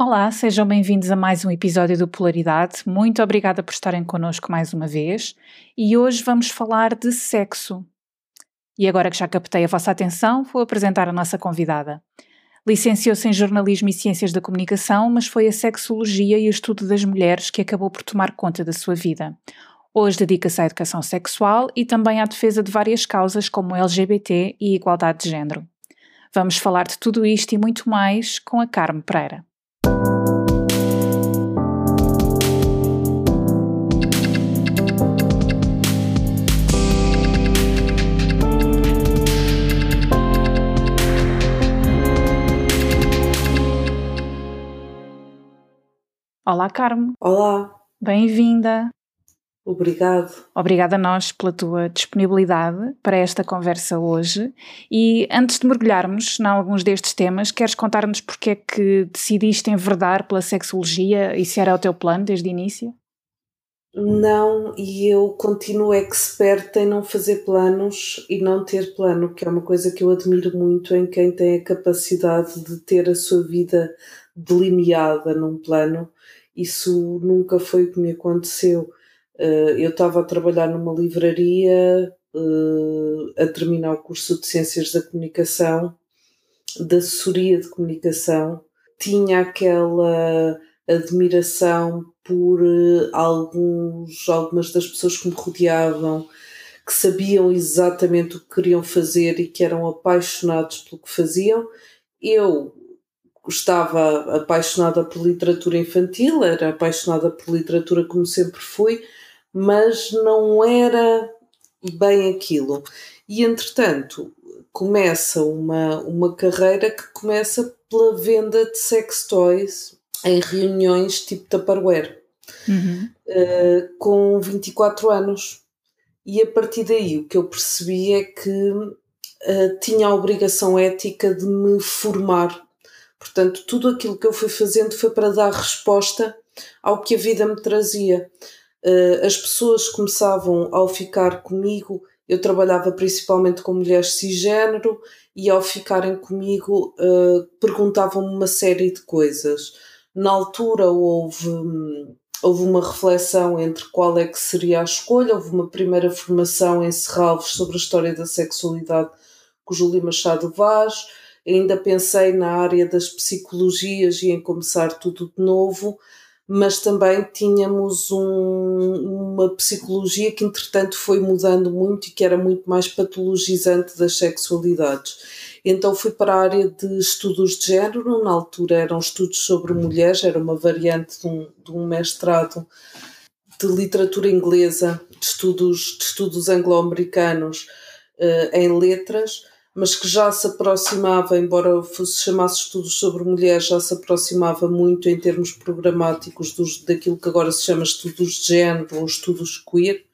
Olá, sejam bem-vindos a mais um episódio do Polaridade. Muito obrigada por estarem connosco mais uma vez. E hoje vamos falar de sexo. E agora que já captei a vossa atenção, vou apresentar a nossa convidada. Licenciou-se em Jornalismo e Ciências da Comunicação, mas foi a sexologia e o estudo das mulheres que acabou por tomar conta da sua vida. Hoje dedica-se à educação sexual e também à defesa de várias causas como LGBT e igualdade de género. Vamos falar de tudo isto e muito mais com a Carme Pereira. Olá, Carmo. Olá. Bem-vinda. Obrigado. Obrigada a nós pela tua disponibilidade para esta conversa hoje. E antes de mergulharmos em alguns destes temas, queres contar-nos porque é que decidiste enverdar pela sexologia e se era o teu plano desde o início? Não, e eu continuo expert em não fazer planos e não ter plano, que é uma coisa que eu admiro muito em quem tem a capacidade de ter a sua vida delineada num plano. Isso nunca foi o que me aconteceu Uh, eu estava a trabalhar numa livraria, uh, a terminar o curso de Ciências da Comunicação, da assessoria de comunicação, tinha aquela admiração por uh, alguns, algumas das pessoas que me rodeavam, que sabiam exatamente o que queriam fazer e que eram apaixonados pelo que faziam. Eu estava apaixonada por literatura infantil, era apaixonada por literatura como sempre fui, mas não era bem aquilo. E entretanto, começa uma, uma carreira que começa pela venda de sex toys em reuniões tipo Tupperware, uhum. uh, com 24 anos. E a partir daí o que eu percebi é que uh, tinha a obrigação ética de me formar. Portanto, tudo aquilo que eu fui fazendo foi para dar resposta ao que a vida me trazia. Uh, as pessoas começavam ao ficar comigo, eu trabalhava principalmente com mulheres cisgênero, e ao ficarem comigo uh, perguntavam-me uma série de coisas. Na altura houve, houve uma reflexão entre qual é que seria a escolha, houve uma primeira formação em Serralves sobre a história da sexualidade com Júlio Machado Vaz, ainda pensei na área das psicologias e em começar tudo de novo, mas também tínhamos um, uma psicologia que entretanto foi mudando muito e que era muito mais patologizante das sexualidades. Então fui para a área de estudos de género, na altura eram estudos sobre mulheres, era uma variante de um, de um mestrado de literatura inglesa, de estudos, de estudos anglo-americanos uh, em letras, mas que já se aproximava, embora fosse chamasse estudos sobre mulheres, já se aproximava muito em termos programáticos dos, daquilo que agora se chama estudos de género ou estudos queer.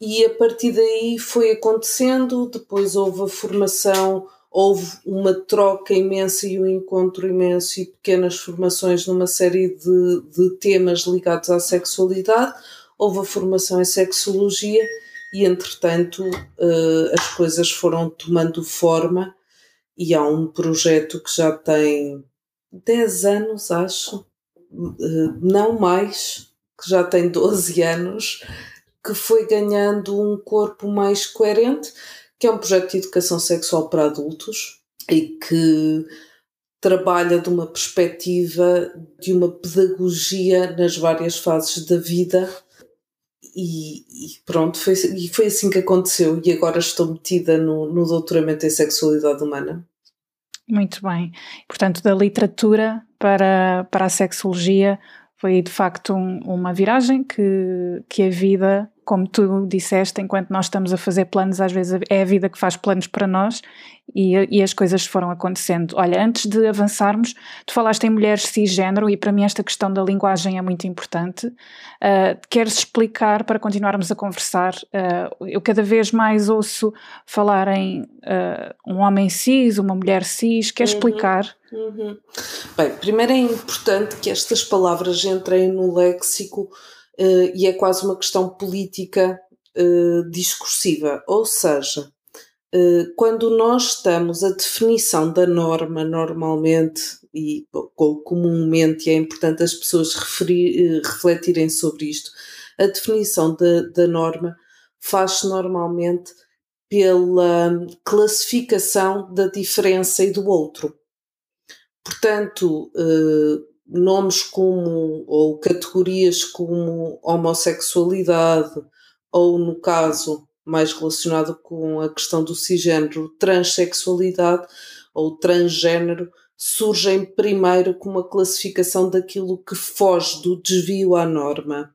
E a partir daí foi acontecendo, depois houve a formação, houve uma troca imensa e um encontro imenso e pequenas formações numa série de, de temas ligados à sexualidade, houve a formação em sexologia e entretanto uh, as coisas foram tomando forma e há um projeto que já tem 10 anos, acho, uh, não mais, que já tem 12 anos, que foi ganhando um corpo mais coerente, que é um projeto de educação sexual para adultos e que trabalha de uma perspectiva de uma pedagogia nas várias fases da vida e, e, pronto, foi, e foi assim que aconteceu. E agora estou metida no, no doutoramento em sexualidade humana. Muito bem. Portanto, da literatura para, para a sexologia foi de facto um, uma viragem que, que a vida como tu disseste, enquanto nós estamos a fazer planos, às vezes é a vida que faz planos para nós e, e, as coisas foram acontecendo. Olha, antes de avançarmos, tu falaste em mulheres cisgênero e para mim esta questão da linguagem é muito importante. Uh, queres explicar para continuarmos a conversar? Uh, eu cada vez mais ouço falar em uh, um homem cis, uma mulher cis. Queres uhum, explicar? Uhum. Bem, primeiro é importante que estas palavras entrem no léxico uh, e é quase uma questão política uh, discursiva. Ou seja, uh, quando nós estamos, a definição da norma normalmente e comumente é importante as pessoas referir, refletirem sobre isto, a definição da, da norma faz-se normalmente pela classificação da diferença e do outro. Portanto, eh, nomes como, ou categorias como homossexualidade, ou no caso mais relacionado com a questão do cisgênero, transexualidade ou transgênero, surgem primeiro com uma classificação daquilo que foge do desvio à norma.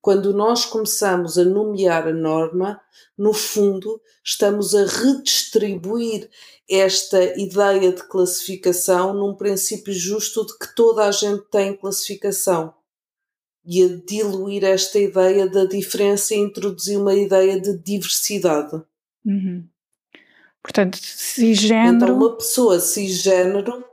Quando nós começamos a nomear a norma, no fundo, estamos a redistribuir esta ideia de classificação num princípio justo de que toda a gente tem classificação e a diluir esta ideia da diferença e introduzir uma ideia de diversidade. Uhum. Portanto, cisgênero. Então, uma pessoa cisgênero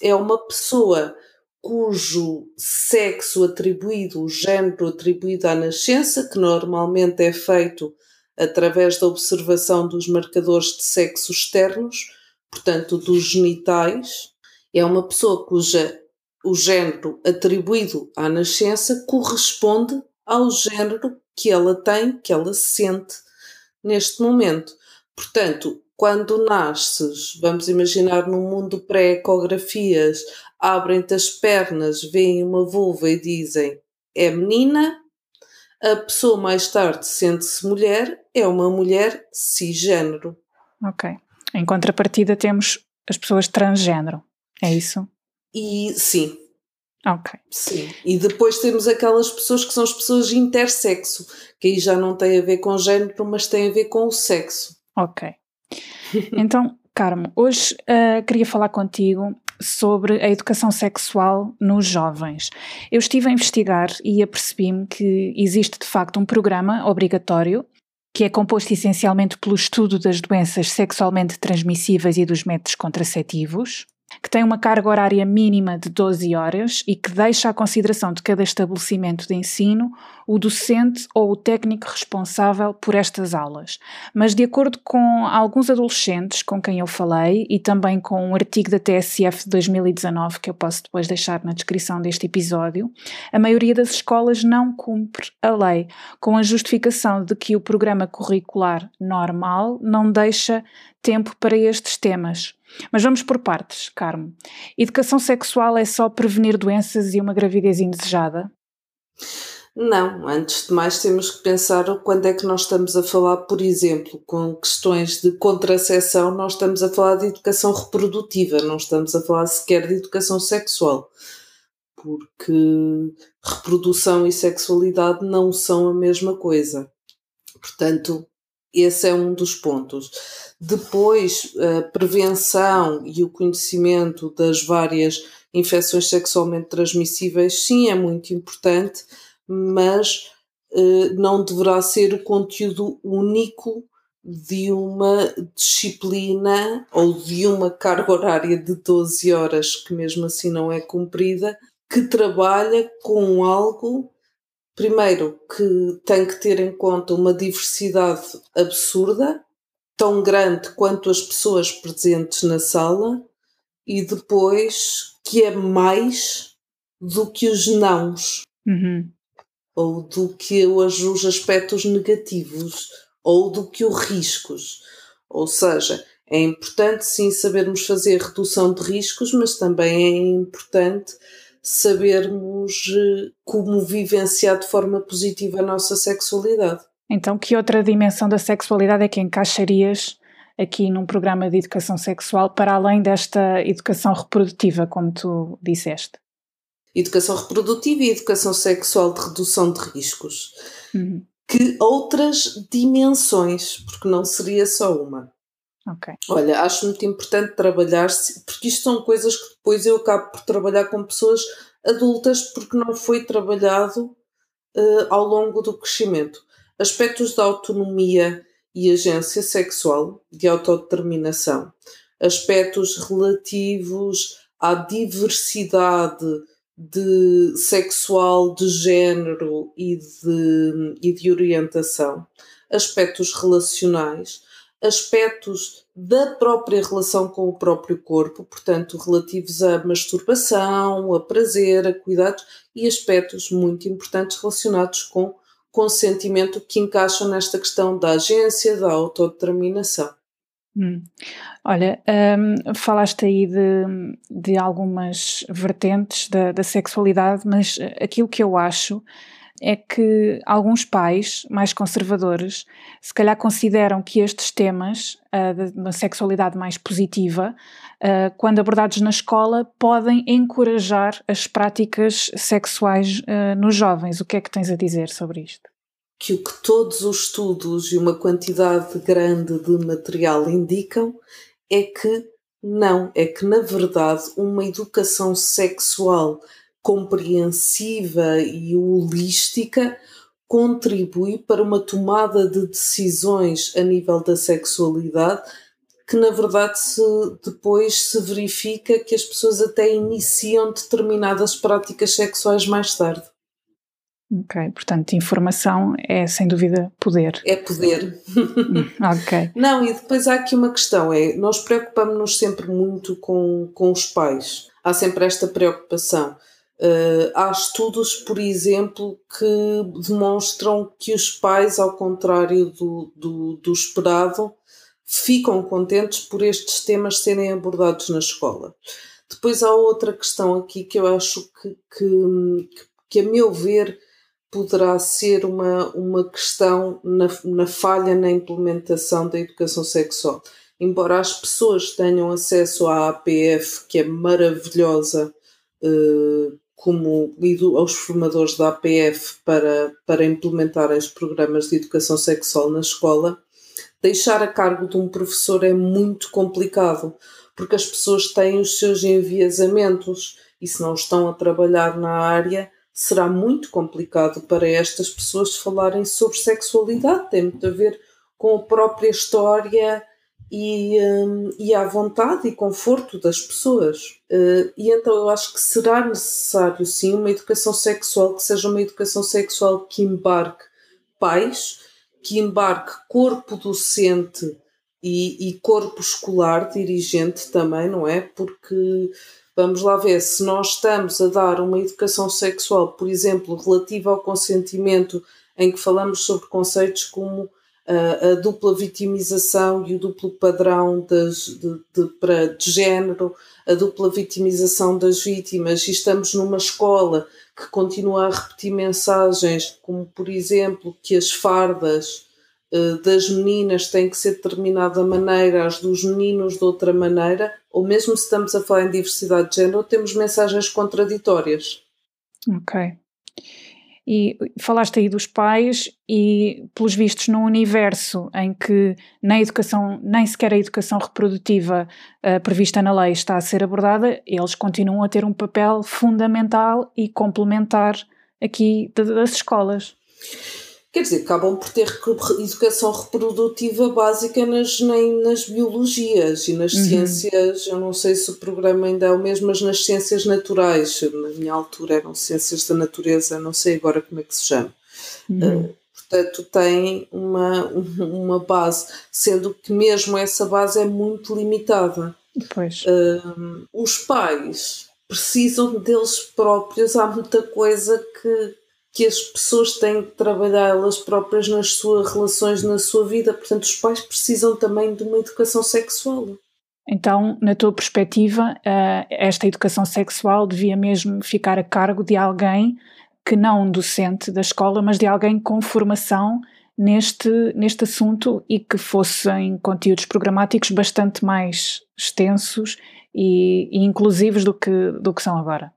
é uma pessoa cujo sexo atribuído, o género atribuído à nascença, que normalmente é feito através da observação dos marcadores de sexo externos, portanto, dos genitais, é uma pessoa cuja o género atribuído à nascença corresponde ao género que ela tem, que ela sente neste momento. Portanto, quando nasces, vamos imaginar num mundo pré-ecografias, abrem-te as pernas, veem uma vulva e dizem é menina, a pessoa mais tarde sente-se mulher, é uma mulher cisgênero. Ok. Em contrapartida temos as pessoas transgênero, é isso? E sim. Ok. Sim. E depois temos aquelas pessoas que são as pessoas intersexo, que aí já não tem a ver com género, mas tem a ver com o sexo. Ok. Então, Carmo, hoje uh, queria falar contigo sobre a educação sexual nos jovens. Eu estive a investigar e apercebi-me que existe de facto um programa obrigatório que é composto essencialmente pelo estudo das doenças sexualmente transmissíveis e dos métodos contraceptivos, que tem uma carga horária mínima de 12 horas e que deixa à consideração de cada estabelecimento de ensino o docente ou o técnico responsável por estas aulas. Mas, de acordo com alguns adolescentes com quem eu falei e também com um artigo da TSF de 2019, que eu posso depois deixar na descrição deste episódio, a maioria das escolas não cumpre a lei, com a justificação de que o programa curricular normal não deixa tempo para estes temas. Mas vamos por partes, Carmo. Educação sexual é só prevenir doenças e uma gravidez indesejada? Não, antes de mais temos que pensar quando é que nós estamos a falar, por exemplo, com questões de contracepção, nós estamos a falar de educação reprodutiva, não estamos a falar sequer de educação sexual, porque reprodução e sexualidade não são a mesma coisa. Portanto, esse é um dos pontos. Depois, a prevenção e o conhecimento das várias infecções sexualmente transmissíveis, sim, é muito importante, mas eh, não deverá ser o conteúdo único de uma disciplina ou de uma carga horária de 12 horas, que mesmo assim não é cumprida, que trabalha com algo, primeiro, que tem que ter em conta uma diversidade absurda, tão grande quanto as pessoas presentes na sala e depois que é mais do que os nãos uhum. ou do que os aspectos negativos ou do que os riscos. Ou seja, é importante sim sabermos fazer redução de riscos, mas também é importante sabermos eh, como vivenciar de forma positiva a nossa sexualidade. Então, que outra dimensão da sexualidade é que encaixarias aqui num programa de educação sexual para além desta educação reprodutiva, como tu disseste? Educação reprodutiva e educação sexual de redução de riscos. Uhum. Que outras dimensões, porque não seria só uma. Okay. Olha, acho muito importante trabalhar, porque isto são coisas que depois eu acabo por trabalhar com pessoas adultas, porque não foi trabalhado uh, ao longo do crescimento aspectos da autonomia e agência sexual, de autodeterminação, aspectos relativos à diversidade de sexual, de género e de, e de orientação, aspectos relacionais, aspectos da própria relação com o próprio corpo, portanto, relativos à masturbação, a prazer, a cuidados e aspectos muito importantes relacionados com consentimento que encaixam nesta questão da agência, da autodeterminação. Hum. Olha, um, falaste aí de, de algumas vertentes da, da sexualidade, mas aquilo que eu acho é que alguns pais mais conservadores se calhar consideram que estes temas uh, da sexualidade mais positiva, uh, quando abordados na escola, podem encorajar as práticas sexuais uh, nos jovens. O que é que tens a dizer sobre isto? Que o que todos os estudos e uma quantidade grande de material indicam é que não, é que na verdade uma educação sexual compreensiva e holística contribui para uma tomada de decisões a nível da sexualidade que na verdade se, depois se verifica que as pessoas até iniciam determinadas práticas sexuais mais tarde. Ok, portanto, informação é sem dúvida poder. É poder. ok. Não, e depois há aqui uma questão: é nós preocupamos-nos sempre muito com, com os pais. Há sempre esta preocupação. Uh, há estudos, por exemplo, que demonstram que os pais, ao contrário do, do, do esperado, ficam contentes por estes temas serem abordados na escola. Depois há outra questão aqui que eu acho que, que, que a meu ver, poderá ser uma, uma questão na, na falha na implementação da educação sexual. Embora as pessoas tenham acesso à APF, que é maravilhosa, uh, como aos formadores da APF para, para implementarem os programas de educação sexual na escola, deixar a cargo de um professor é muito complicado, porque as pessoas têm os seus enviesamentos e se não estão a trabalhar na área, será muito complicado para estas pessoas falarem sobre sexualidade. Tem muito a ver com a própria história e, um, e à vontade e conforto das pessoas. Uh, e então eu acho que será necessário sim uma educação sexual que seja uma educação sexual que embarque pais, que embarque corpo docente e, e corpo escolar, dirigente também, não é? Porque vamos lá ver, se nós estamos a dar uma educação sexual, por exemplo, relativa ao consentimento, em que falamos sobre conceitos como a, dupla vitimização e o duplo padrão das, de, de, para, de género, a dupla vitimização das vítimas, e estamos numa escola que continua a repetir mensagens como, por exemplo, que as fardas uh, das meninas têm que ser de determinada maneira, as dos meninos de outra maneira, ou mesmo se estamos a falar em diversidade de género, temos mensagens contraditórias. Ok. E falaste aí dos pais e, pelos vistos, num universo em que nem, educação, nem sequer a educação reprodutiva uh, prevista na lei está a ser abordada, eles continuam a ter um papel fundamental e complementar aqui das escolas. Quer dizer, acabam por ter educação reprodutiva básica nas, nem nas biologias e nas uhum. ciências, eu não sei se o programa ainda é o mesmo, mas nas ciências naturais, na minha altura eram ciências da natureza, não sei agora como é que se chama. Uhum. Uh, portanto, tem uma, uma base, sendo que mesmo essa base é muito limitada. Pois. Uh, os pais precisam deles próprios, há muita coisa que, que as pessoas têm que trabalhar elas próprias nas suas relações, na sua vida. Portanto, os pais precisam também de uma educação sexual. Então, na tua perspectiva, eh, esta educação sexual devia mesmo ficar a cargo de alguém que não um docente da escola, mas de alguém com formação neste, neste assunto e que fossem conteúdos programáticos bastante mais extensos e, e inclusivos do que, do que são agora.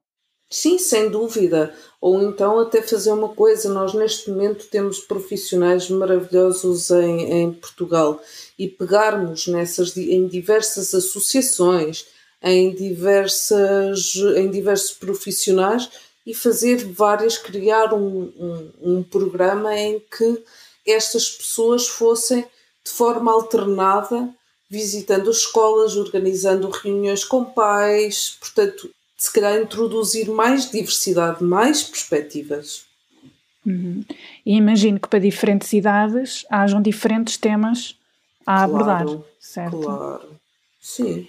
Sim, sem dúvida. Ou então até fazer uma coisa, nós neste momento temos profissionais maravilhosos em, em Portugal. E pegarmos nessas em diversas associações, em diversas em diversos profissionais e fazer várias, criar um, um, um programa em que estas pessoas fossem de forma alternada visitando escolas, organizando reuniões com pais, portanto, se calhar introduzir mais diversidade, mais perspectivas. Uhum. E imagino que para diferentes idades hajam diferentes temas a claro, abordar, certo? Claro, sim.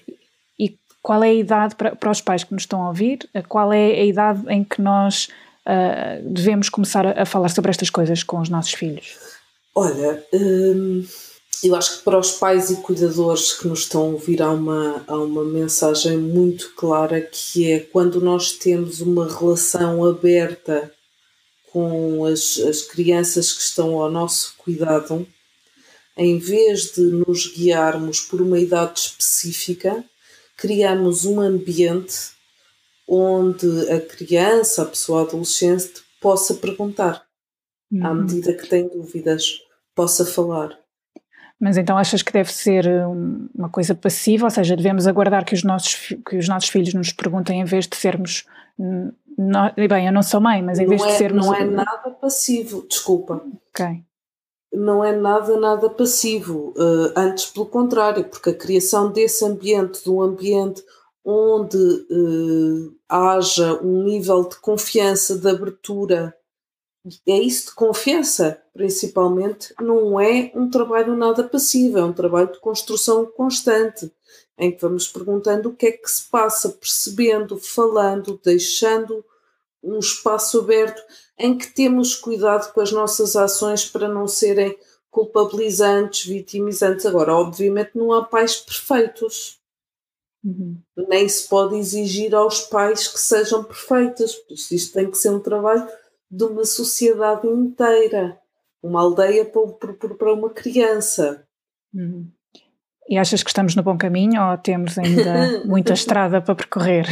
E qual é a idade para, para os pais que nos estão a ouvir? Qual é a idade em que nós uh, devemos começar a, a, falar sobre estas coisas com os nossos filhos? Olha, hum, eu acho que para os pais e cuidadores que nos estão a ouvir há uma, há uma mensagem muito clara que é quando nós temos uma relação aberta com as, as crianças que estão ao nosso cuidado, em vez de nos guiarmos por uma idade específica, criamos um ambiente onde a criança, a pessoa adolescente, possa perguntar, uhum. à medida que tem dúvidas, possa falar. Mas então achas que deve ser uma coisa passiva, ou seja, devemos aguardar que os nossos, que os nossos filhos nos perguntem em vez de sermos. No, bem, eu não sou mãe, mas em vez é, de sermos. Não é nada passivo, desculpa. Ok. Não é nada, nada passivo. Uh, antes, pelo contrário, porque a criação desse ambiente, de um ambiente onde uh, haja um nível de confiança, de abertura, é isso de confiança, principalmente, não é um trabalho nada passivo, é um trabalho de construção constante, em que vamos perguntando o que é que se passa, percebendo, falando, deixando um espaço aberto em que temos cuidado com as nossas ações para não serem culpabilizantes, vitimizantes. Agora, obviamente, não há pais perfeitos. Uhum. Nem se pode exigir aos pais que sejam perfeitos, por isso isto tem que ser um trabalho de uma sociedade inteira, uma aldeia para uma criança. Uhum. E achas que estamos no bom caminho ou temos ainda muita estrada para percorrer?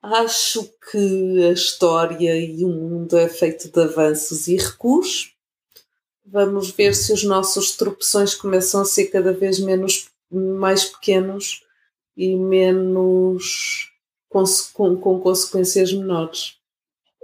Acho que a história e o mundo é feito de avanços e recuos. Vamos ver se os nossos tropeções começam a ser cada vez menos mais pequenos e menos com, com, com consequências menores.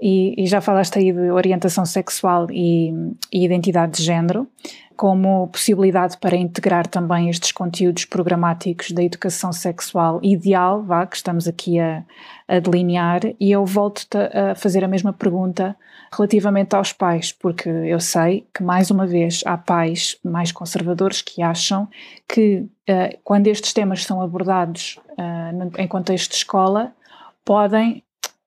E, e, já falaste aí de orientação sexual e, e, identidade de género, como possibilidade para integrar também estes conteúdos programáticos da educação sexual ideal, vá, que estamos aqui a, a delinear, e eu volto-te a fazer a mesma pergunta relativamente aos pais, porque eu sei que, mais uma vez, há pais mais conservadores que acham que uh, quando estes temas são abordados uh, em contexto de escola, podem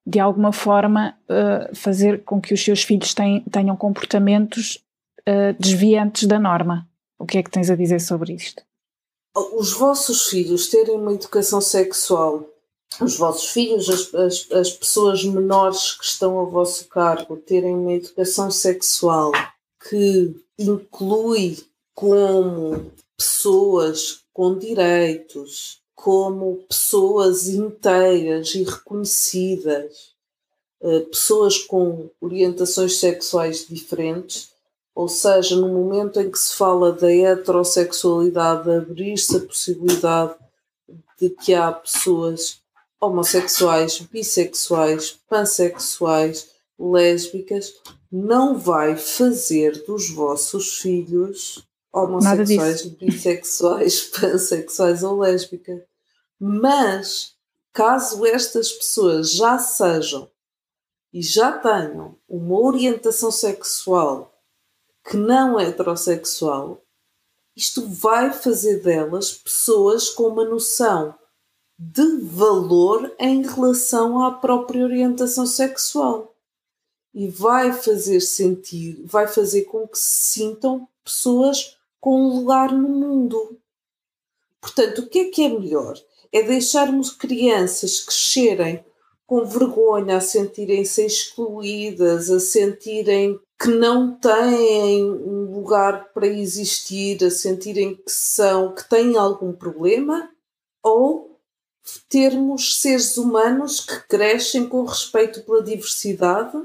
de alguma forma uh, fazer com que os seus filhos tenham comportamentos uh, desviantes da norma. O que é que tens a dizer sobre isto? Os vossos filhos terem uma educação sexual, os vossos filhos, as, as, as pessoas menores que estão a vosso cargo, terem uma educação sexual que inclui como pessoas com direitos, como pessoas inteiras e reconhecidas, eh, pessoas com orientações sexuais diferentes, ou seja, no momento em que se fala da heterossexualidade, abrir-se a possibilidade de que há pessoas homossexuais, bissexuais, pansexuais, lésbicas, não vai fazer dos vossos filhos homossexuais, bissexuais, pansexuais ou lésbicas. Mas, caso estas pessoas já sejam e já tenham uma orientação sexual que não é heterossexual, isto vai fazer delas pessoas com uma noção de valor em relação à própria orientação sexual e vai fazer sentir, vai fazer com que se sintam pessoas com um lugar no mundo. Portanto, o que é que é melhor? é deixarmos crianças crescerem com vergonha, a sentirem-se excluídas, a sentirem que não têm um lugar para existir, a sentirem que são, que têm algum problema, ou termos seres humanos que crescem com respeito pela diversidade,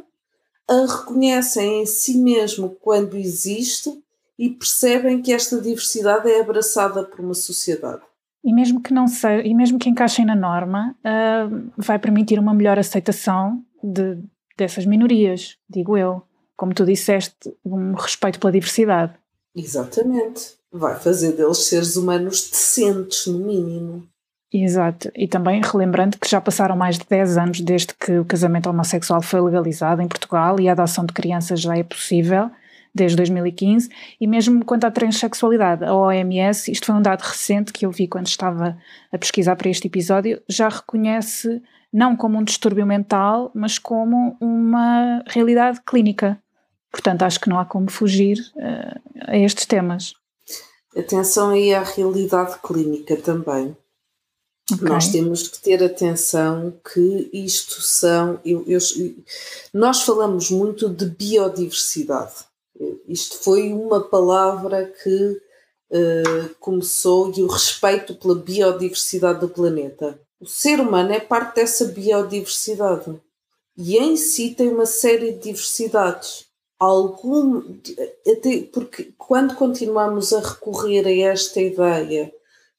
a reconhecem em si mesmo quando existe e percebem que esta diversidade é abraçada por uma sociedade. E mesmo que não seja, e mesmo que encaixem na norma, uh, vai permitir uma melhor aceitação de, dessas minorias, digo eu. Como tu disseste, um respeito pela diversidade. Exatamente. Vai fazer deles seres humanos decentes, no mínimo. Exato. E também relembrando que já passaram mais de 10 anos desde que o casamento homossexual foi legalizado em Portugal e a adoção de crianças já é possível desde 2015, e mesmo quanto à transexualidade, a OMS, isto foi um dado recente que eu vi quando estava a pesquisar para este episódio, já reconhece não como um distúrbio mental, mas como uma realidade clínica. Portanto, acho que não há como fugir uh, a estes temas. Atenção aí à realidade clínica também. Okay. Nós temos que ter atenção que isto são. Eu, eu, nós falamos muito de biodiversidade. Isto foi uma palavra que uh, começou e o respeito pela biodiversidade do planeta. O ser humano é parte dessa biodiversidade e em si tem uma série de diversidades. Algum, até porque quando continuamos a recorrer a esta ideia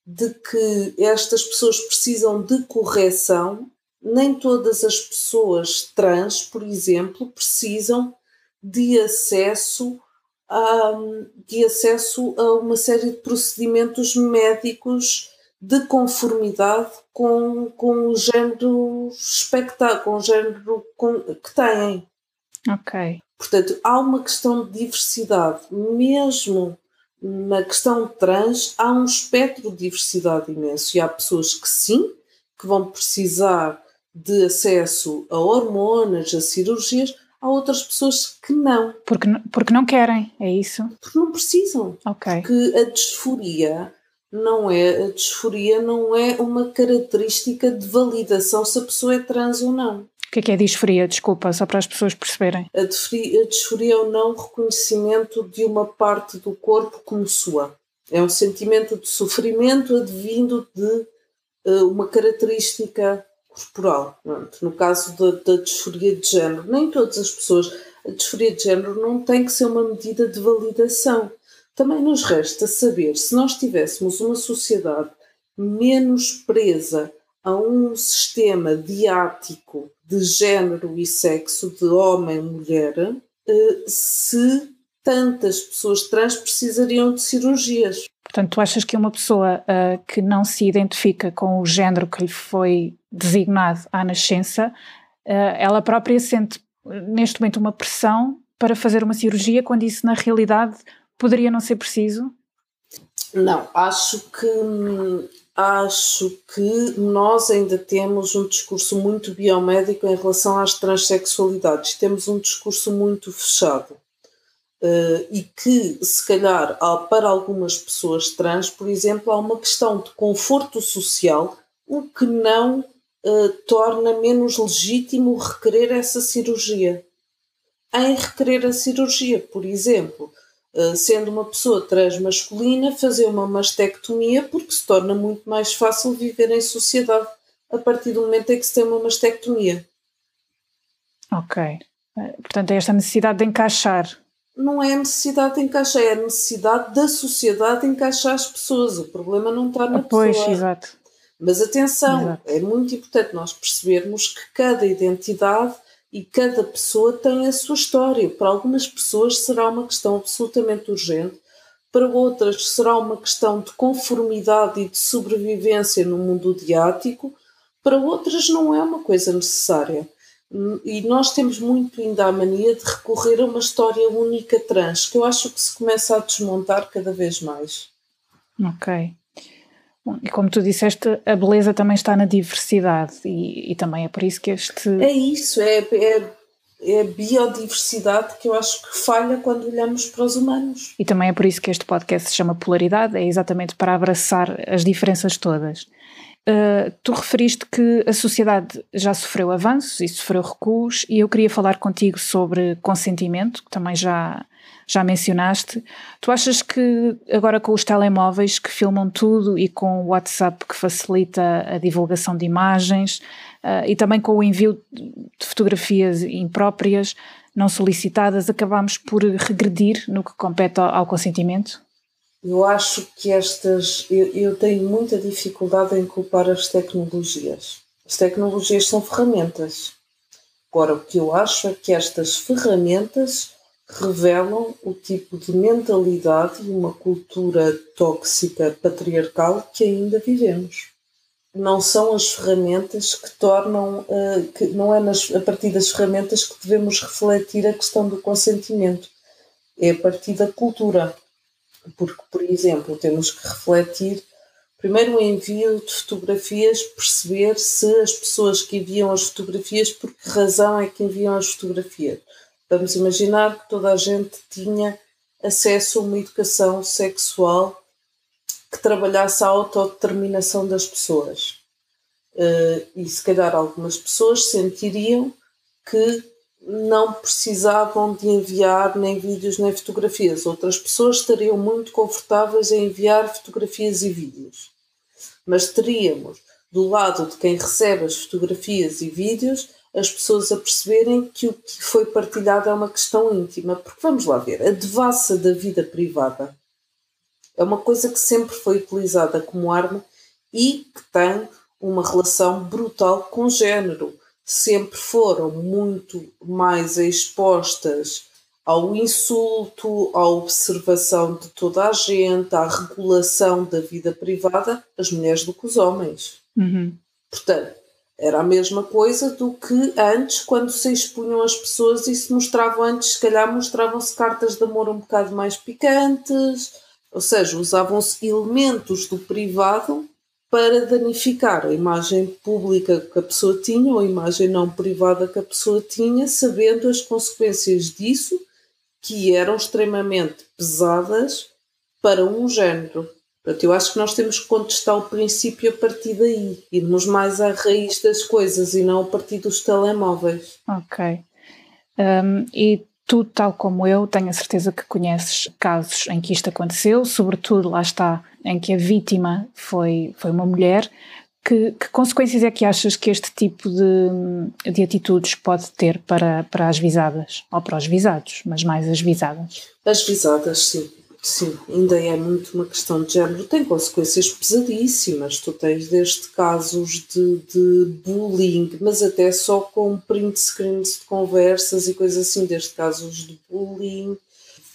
de que estas pessoas precisam de correção, nem todas as pessoas trans, por exemplo, precisam de acesso a, de acesso a uma série de procedimentos médicos de conformidade com, com o género expectado, com o género com, que têm. Ok. Portanto, há uma questão de diversidade, mesmo na questão trans há um espectro de diversidade imenso e há pessoas que sim, que vão precisar de acesso a hormonas, a cirurgias, há outras pessoas que não. Porque, porque não querem, é isso? Porque não precisam. Ok. Porque a disforia não é, a disforia não é uma característica de validação se a pessoa é trans ou não que é que é disforia? Desculpa, só para as pessoas perceberem. A disforia, a disforia é o não reconhecimento de uma parte do corpo como sua. É um sentimento de sofrimento advindo de uh, uma característica corporal. No caso da, da disforia de género, nem todas as pessoas. A disforia de género não tem que ser uma medida de validação. Também nos resta saber se nós tivéssemos uma sociedade menos presa a um sistema diático de género e sexo, de homem e mulher, eh, se tantas pessoas trans precisariam de cirurgias. Portanto, tu achas que uma pessoa uh, que não se identifica com o género que lhe foi designado à nascença, uh, ela própria sente neste momento uma pressão para fazer uma cirurgia, quando isso na realidade poderia não ser preciso? Não, acho que acho que nós ainda temos um discurso muito biomédico em relação às transexualidades. Temos um discurso muito fechado. Uh, e que, se calhar, para algumas pessoas trans, por exemplo, há uma questão de conforto social, o que não uh, torna menos legítimo requerer essa cirurgia. Em requerer a cirurgia, por exemplo, eh, sendo uma pessoa transmasculina, fazer uma mastectomia porque se torna muito mais fácil viver em sociedade a partir do momento em que se tem uma mastectomia. Ok. Portanto, é esta necessidade de encaixar. Não é a necessidade de encaixar, é a necessidade da sociedade de encaixar as pessoas. O problema não está na pois, pessoa. Pois, exato. Mas atenção, exato. é muito importante nós percebermos que cada identidade e cada pessoa tem a sua história. Para algumas pessoas será uma questão absolutamente urgente, para outras será uma questão de conformidade e de sobrevivência no mundo diático, para outras não é uma coisa necessária. E nós temos muito ainda a mania de recorrer a uma história única trans, que eu acho que se começa a desmontar cada vez mais. Ok. E como tu disseste, a beleza também está na diversidade e, e também é por isso que este. É isso, é, é, é, a biodiversidade que eu acho que falha quando olhamos para os humanos. E também é por isso que este podcast se chama Polaridade, é exatamente para abraçar as diferenças todas. Uh, tu referiste que a sociedade já sofreu avanços e sofreu recuos, e eu queria falar contigo sobre consentimento, que também já, já mencionaste. Tu achas que agora com os telemóveis que filmam tudo e com o WhatsApp que facilita a divulgação de imagens uh, e também com o envio de fotografias impróprias, não solicitadas, acabamos por regredir no que compete ao, ao consentimento? Eu acho que estas. Eu, eu tenho muita dificuldade em culpar as tecnologias. As tecnologias são ferramentas. Agora, o que eu acho é que estas ferramentas revelam o tipo de mentalidade e uma cultura tóxica patriarcal que ainda vivemos. Não são as ferramentas que tornam, uh, que não é nas, a partir das ferramentas que devemos refletir a questão do consentimento. é a partir da cultura. Porque, por exemplo, temos que refletir primeiro o envio de fotografias, perceber se as pessoas que enviam as fotografias, por que razão é que enviam as fotografias. Vamos imaginar que toda a gente tinha acesso a uma educação sexual que trabalhasse a autodeterminação das pessoas. Uh, e se calhar algumas pessoas sentiriam que não precisavam de enviar nem vídeos nem fotografias. Outras pessoas estariam muito confortáveis em enviar fotografias e vídeos. Mas teríamos, do lado de quem recebe as fotografias e vídeos, as pessoas a perceberem que o que foi partilhado é uma questão íntima. Porque vamos lá ver, a devassa da vida privada é uma coisa que sempre foi utilizada como arma e que tem uma relação brutal com o género. Sempre foram muito mais expostas ao insulto, à observação de toda a gente, à regulação da vida privada, as mulheres do que os homens. Uhum. Portanto, era a mesma coisa do que antes, quando se expunham as pessoas e se mostravam antes, se calhar mostravam-se cartas de amor um bocado mais picantes, ou seja, usavam-se elementos do privado para danificar a imagem pública que a pessoa tinha ou a imagem não privada que a pessoa tinha, sabendo as consequências disso, que eram extremamente pesadas para um género. Portanto, eu acho que nós temos que contestar o princípio a partir daí, irmos mais à raiz das coisas e não a partir dos telemóveis. Ok. Um, e tu, tal como eu, tenho a certeza que conheces casos em que isto aconteceu, sobretudo lá está, em que a vítima foi, foi uma mulher. Que, que consequências é que achas que este tipo de, de atitudes pode ter para, para as visadas? Ou para os visados, mas mais as visadas? As visadas, sim. Sim, ainda é muito uma questão de género. Tem consequências pesadíssimas. Tu tens desde casos de, de bullying, mas até só com print screens de conversas e coisas assim, desde casos de bullying,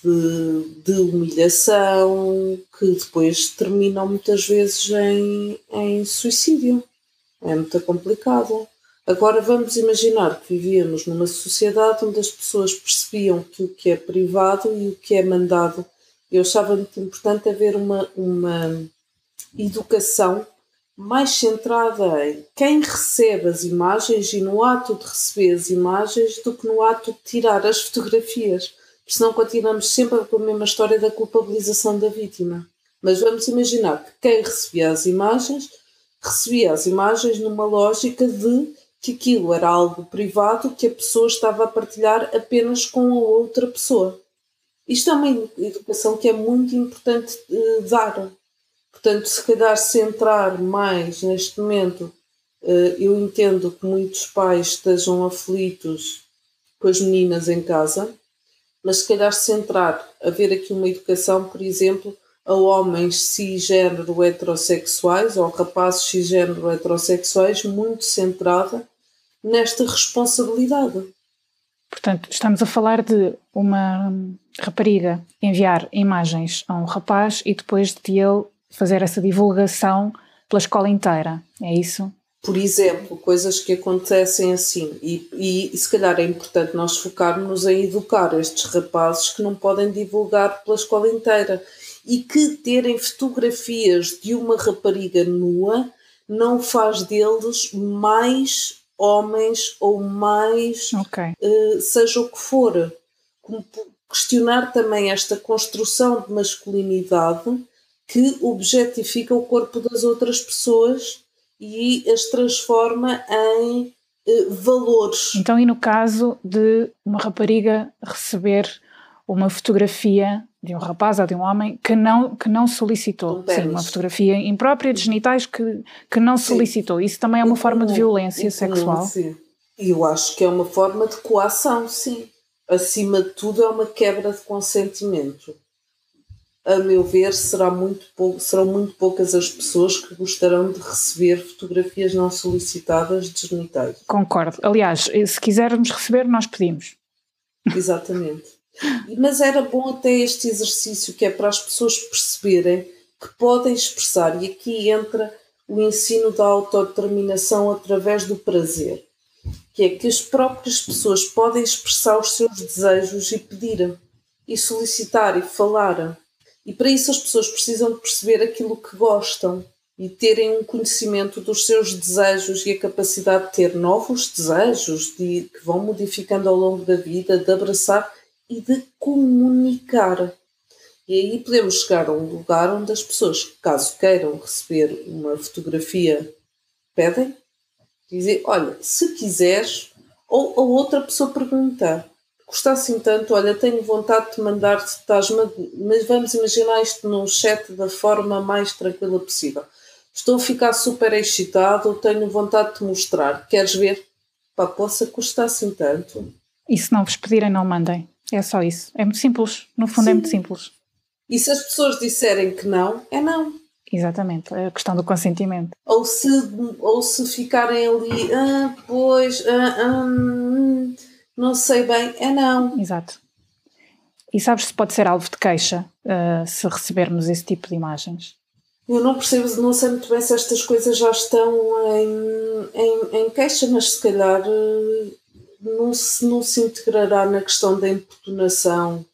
de, de humilhação, que depois terminam muitas vezes em, em suicídio. É muito complicado. Agora vamos imaginar que vivíamos numa sociedade onde as pessoas percebiam que o que é privado e o que é mandado eu achava muito importante haver uma, uma educação mais centrada em quem recebe as imagens e no ato de receber as imagens do que no ato de tirar as fotografias. Porque senão continuamos sempre com a mesma história da culpabilização da vítima. Mas vamos imaginar que quem recebia as imagens recebia as imagens numa lógica de que aquilo era algo privado que a pessoa estava a partilhar apenas com a outra pessoa. Isto é uma educação que é muito importante uh, dar. Portanto, se calhar centrar mais neste momento, uh, eu entendo que muitos pais estejam aflitos com as meninas em casa, mas se calhar centrar, haver aqui uma educação, por exemplo, a homens cisgênero heterossexuais ou rapazes cisgênero heterossexuais, muito centrada nesta responsabilidade. Portanto, estamos a falar de uma rapariga enviar imagens a um rapaz e depois de ele fazer essa divulgação pela escola inteira, é isso? Por exemplo, coisas que acontecem assim, e, e, se calhar é importante nós focarmos em educar estes rapazes que não podem divulgar pela escola inteira. E que terem fotografias de uma rapariga nua não faz deles mais homens ou mais, okay. uh, seja o que for. Como questionar também esta construção de masculinidade que objetifica o corpo das outras pessoas e as transforma em uh, valores. Então, e no caso de uma rapariga receber uma fotografia de um rapaz ou de um homem que não, que não solicitou. Sim, uma fotografia imprópria de genitais que, que não solicitou. Sim. Isso também é uma forma de violência sexual. Sim. Eu acho que é uma forma de coação, sim. Acima de tudo, é uma quebra de consentimento. A meu ver, será muito pou... serão muito poucas as pessoas que gostarão de receber fotografias não solicitadas de genitais. Concordo. Aliás, se quisermos receber, nós pedimos. Exatamente. Mas era bom até este exercício, que é para as pessoas perceberem que podem expressar, e aqui entra o ensino da autodeterminação através do prazer, que é que as próprias pessoas podem expressar os seus desejos e pedir. e solicitar e falar. E para isso as pessoas precisam de perceber aquilo que gostam e terem um conhecimento dos seus desejos e a capacidade de ter novos desejos de, que vão modificando ao longo da vida, de abraçar e de comunicar. E aí podemos chegar a um lugar onde as pessoas, caso queiram receber uma fotografia, pedem, dizem, olha, se quiseres, ou a outra pessoa pergunta, gostasse tanto, olha, tenho vontade de estás mas vamos imaginar isto num chat da forma mais tranquila possível. Estou a ficar super excitado, tenho vontade de mostrar. Queres ver? Pá, possa custar assim tanto. E se não vos pedirem, não mandem. É só isso. É muito simples. No fundo, Sim. é muito simples. E se as pessoas disserem que não, é não. Exatamente, a questão do consentimento. Ou se, ou se ficarem ali, ah, pois, ah, ah, não sei bem, é não. Exato. E sabes se pode ser alvo de queixa uh, se recebermos esse tipo de imagens? Eu não percebo, não sei muito bem se estas coisas já estão em, em, em queixa, mas se calhar uh, não se, não se integrará na questão da importunação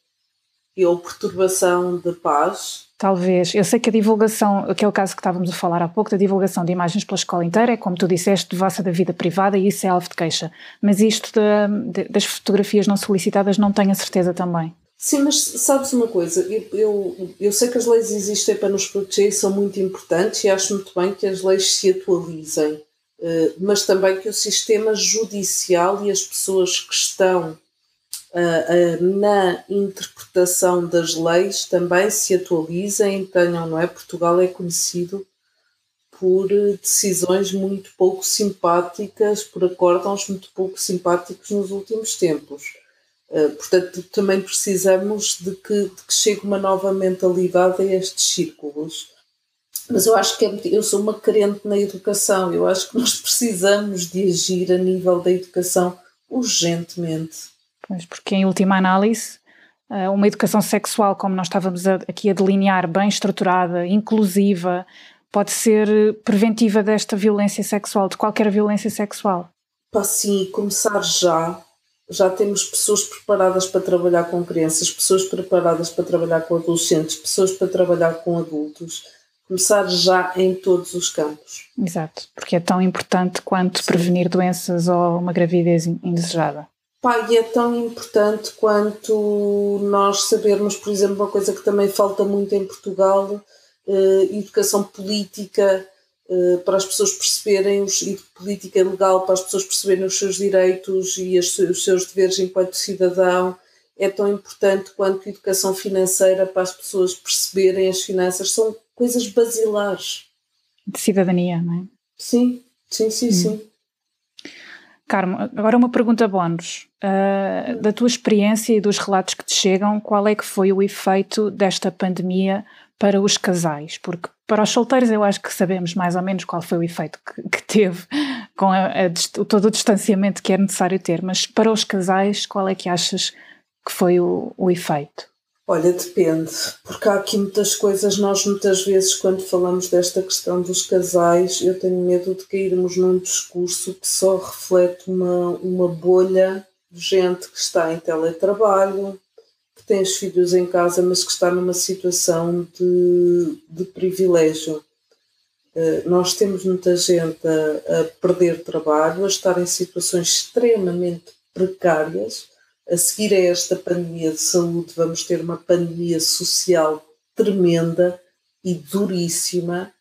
e ou perturbação da paz. Talvez. Eu sei que a divulgação, aquele caso que estávamos a falar há pouco, da divulgação de imagens pela escola inteira, é como tu disseste, devassa da vida privada e isso é alvo de queixa. Mas isto de, de, das fotografias não solicitadas não tenho a certeza também. Sim, mas sabes uma coisa, eu, eu, eu, sei que as leis existem para nos proteger e são muito importantes e acho muito bem que as leis se atualizem. Eh, mas também que o sistema judicial e as pessoas que estão uh, uh, na interpretação das leis também se atualizem, tenham, não é? Portugal é conhecido por decisões muito pouco simpáticas, por acórdãos muito pouco simpáticos nos últimos tempos. Portanto, também precisamos de que, de que chegue uma nova mentalidade a estes círculos mas eu acho que é, eu sou uma carente na educação. Eu acho que nós precisamos de agir a nível da educação urgentemente. Pois, porque em última análise, eh, uma educação sexual, como nós estávamos aqui a delinear, bem estruturada, inclusiva, pode ser preventiva desta violência sexual, de qualquer violência sexual. Para sim, começar já. Já temos pessoas preparadas para trabalhar com crianças, pessoas preparadas para trabalhar com adolescentes, pessoas para trabalhar com adultos começar já em todos os campos. Exato, porque é tão importante quanto Sim. prevenir doenças ou uma gravidez indesejada. Pai, e é tão importante quanto nós sabermos, por exemplo, uma coisa que também falta muito em Portugal, eh, educação política, eh, para as pessoas perceberem, os, e política legal, para as pessoas perceberem os seus direitos e as, os seus deveres enquanto cidadão, é tão importante quanto educação financeira para as pessoas perceberem as finanças. São coisas basilares. De cidadania, não é? Sim, sim, sim, hum. sim. Carmo, agora uma pergunta bónus. Uh, da tua experiência e dos relatos que te chegam, qual é que foi o efeito desta pandemia para os casais? Porque para os solteiros eu acho que sabemos mais ou menos qual foi o efeito que, que teve com a, a, todo o distanciamento que é necessário ter, mas para os casais, qual é que achas que foi o, o efeito? Olha, depende, porque há aqui muitas coisas. Nós, muitas vezes, quando falamos desta questão dos casais, eu tenho medo de cairmos num discurso que só reflete uma, uma bolha de gente que está em teletrabalho, que tem os filhos em casa, mas que está numa situação de, de privilégio. Uh, nós temos muita gente a, a perder trabalho, a estar em situações extremamente precárias a seguir a esta pandemia de saúde, vamos ter uma pandemia social tremenda e duríssima.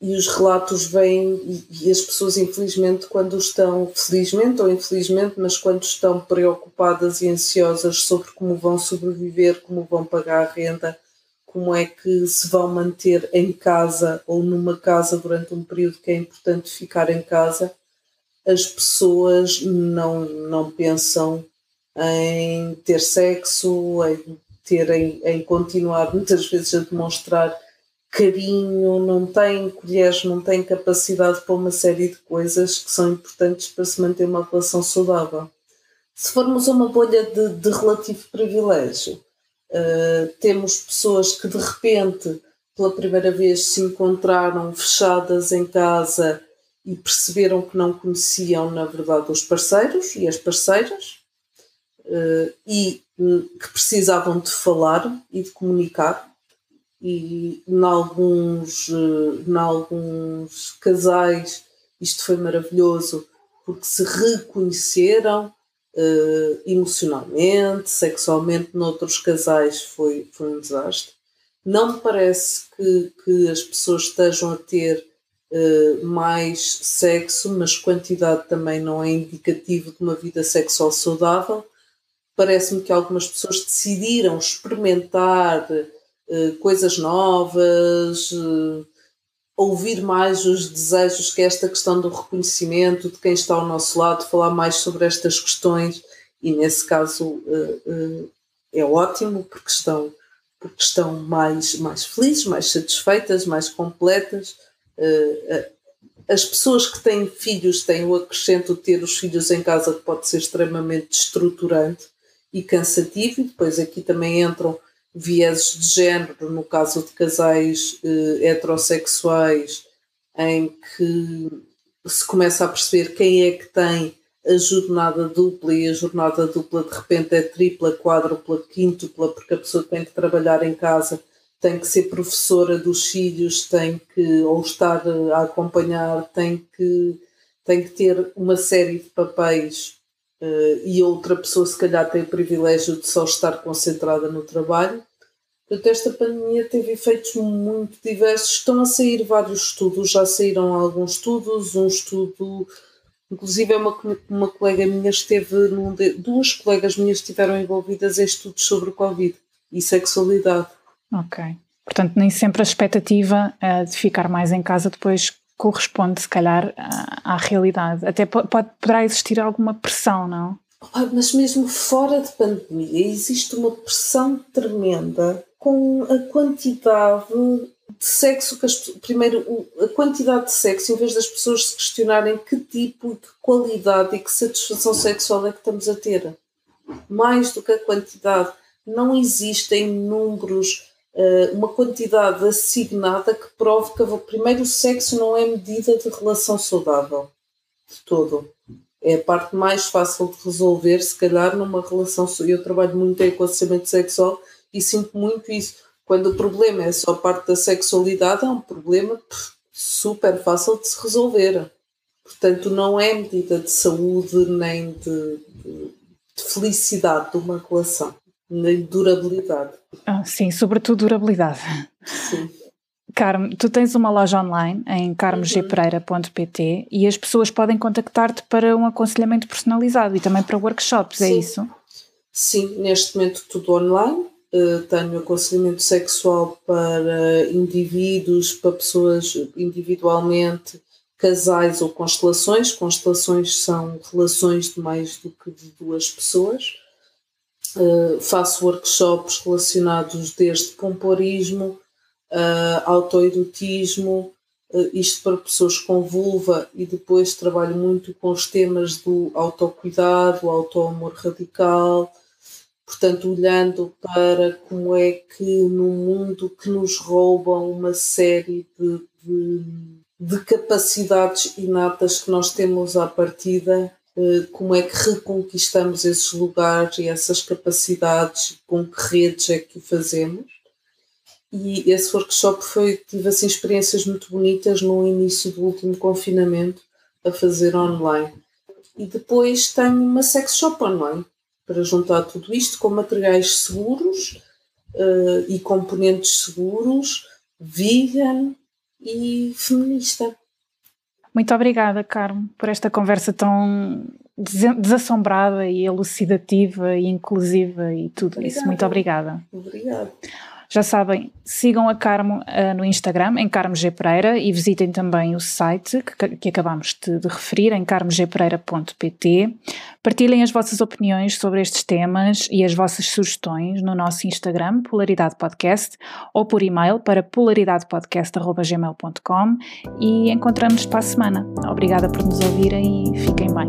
E os relatos vêm, e, as pessoas, infelizmente, quando estão, felizmente ou infelizmente, mas quando estão preocupadas e ansiosas sobre como vão sobreviver, como vão pagar a renda, como é que se vão manter em casa ou numa casa durante um período que é importante ficar em casa, as pessoas não, não pensam em ter sexo, em, ter, em, em continuar muitas vezes a demonstrar carinho, não tem colheres, não tem capacidade para uma série de coisas que são importantes para se manter uma relação saudável. Se formos uma bolha de, de relativo privilégio, uh, temos pessoas que de repente, pela primeira vez, se encontraram fechadas em casa e perceberam que não conheciam, na verdade, os parceiros e as parceiras, e que precisavam de falar e de comunicar e em alguns, em alguns casais isto foi maravilhoso porque se reconheceram uh, emocionalmente, sexualmente, noutros casais foi, foi um desastre. Não me parece que, que as pessoas estejam a ter uh, mais sexo, mas quantidade também não é indicativo de uma vida sexual saudável. Parece-me que algumas pessoas decidiram experimentar uh, coisas novas, uh, ouvir mais os desejos, que é esta questão do reconhecimento de quem está ao nosso lado, falar mais sobre estas questões, e nesse caso é ótimo, porque estão porque estão mais, mais felizes, mais satisfeitas, mais completas. As pessoas que têm filhos têm o acrescento de ter os filhos em casa que pode ser extremamente estruturante e cansativo, e depois aqui também entram vieses de género, no caso de casais eh, heterossexuais, em que se começa a perceber quem é que tem a jornada dupla e a jornada dupla de repente é tripla, quádrupla, quíntupla, porque a pessoa tem que trabalhar em casa, tem que ser professora dos filhos, tem que, ou estar a acompanhar, tem que, tem que ter uma série de papéis uh, e outra pessoa se calhar tem o privilégio de só estar concentrada no trabalho. Portanto, esta pandemia teve efeitos muito diversos. Estão a sair vários estudos, já saíram alguns estudos, um estudo Inclusive, uma, uma colega minha esteve, num de, duas colegas minhas estiveram envolvidas em estudos sobre Covid e sexualidade. Ok. Portanto, nem sempre a expectativa uh, de ficar mais em casa depois corresponde, se calhar, à, à realidade. Até pode, poderá existir alguma pressão, não? Mas mesmo fora de pandemia, existe uma pressão tremenda com a quantidade de sexo que as, primeiro a quantidade de sexo em vez das pessoas se questionarem que tipo de qualidade e que satisfação sexual é que estamos a ter mais do que a quantidade não existem números uma quantidade assignada que prove que primeiro o sexo não é medida de relação saudável de todo. É a parte mais fácil de resolver se calhar numa relação eu trabalho muito em aconselhamento sexual e sinto muito isso. Quando o problema é só parte da sexualidade, é um problema super fácil de se resolver. Portanto, não é medida de saúde nem de, de felicidade de uma relação, nem de durabilidade. Ah, sim, sobretudo durabilidade. Sim. Carmo, tu tens uma loja online em carmogpereira.pt e as pessoas podem contactar-te para um aconselhamento personalizado e também para workshops, é sim. é isso? Sim, neste momento tudo online. Uh, tenho aconselhamento sexual para indivíduos, para pessoas individualmente, casais ou constelações. Constelações são relações de mais do que de duas pessoas. Uh, faço workshops relacionados desde pomporismo, uh, autoerotismo, uh, isto para pessoas com vulva, e depois trabalho muito com os temas do autocuidado, autoamor radical, Portanto, olhando para como é que no mundo que nos roubam uma série de, de, de capacidades inatas que nós temos à partida, eh, como é que reconquistamos esses lugares e essas capacidades, com que redes é que o fazemos. E esse workshop foi, tive assim experiências muito bonitas no início do último confinamento a fazer online. E depois tenho uma sex shop online para juntar tudo isto com materiais seguros uh, e componentes seguros, vegan e feminista. Muito obrigada, Carmo, por esta conversa tão desassombrada e elucidativa e inclusiva e tudo obrigada. isso. Muito obrigada. Obrigada. Já sabem, sigam a Carmo uh, no Instagram, em Carmo G Pereira, e visitem também o site que, que acabamos de, de, referir, em carmogpereira.pt. Partilhem as vossas opiniões sobre estes temas e as vossas sugestões no nosso Instagram, Polaridade Podcast, ou por e-mail para polaridadepodcast.gmail.com e encontramos-nos para a semana. Obrigada por nos ouvirem e fiquem bem.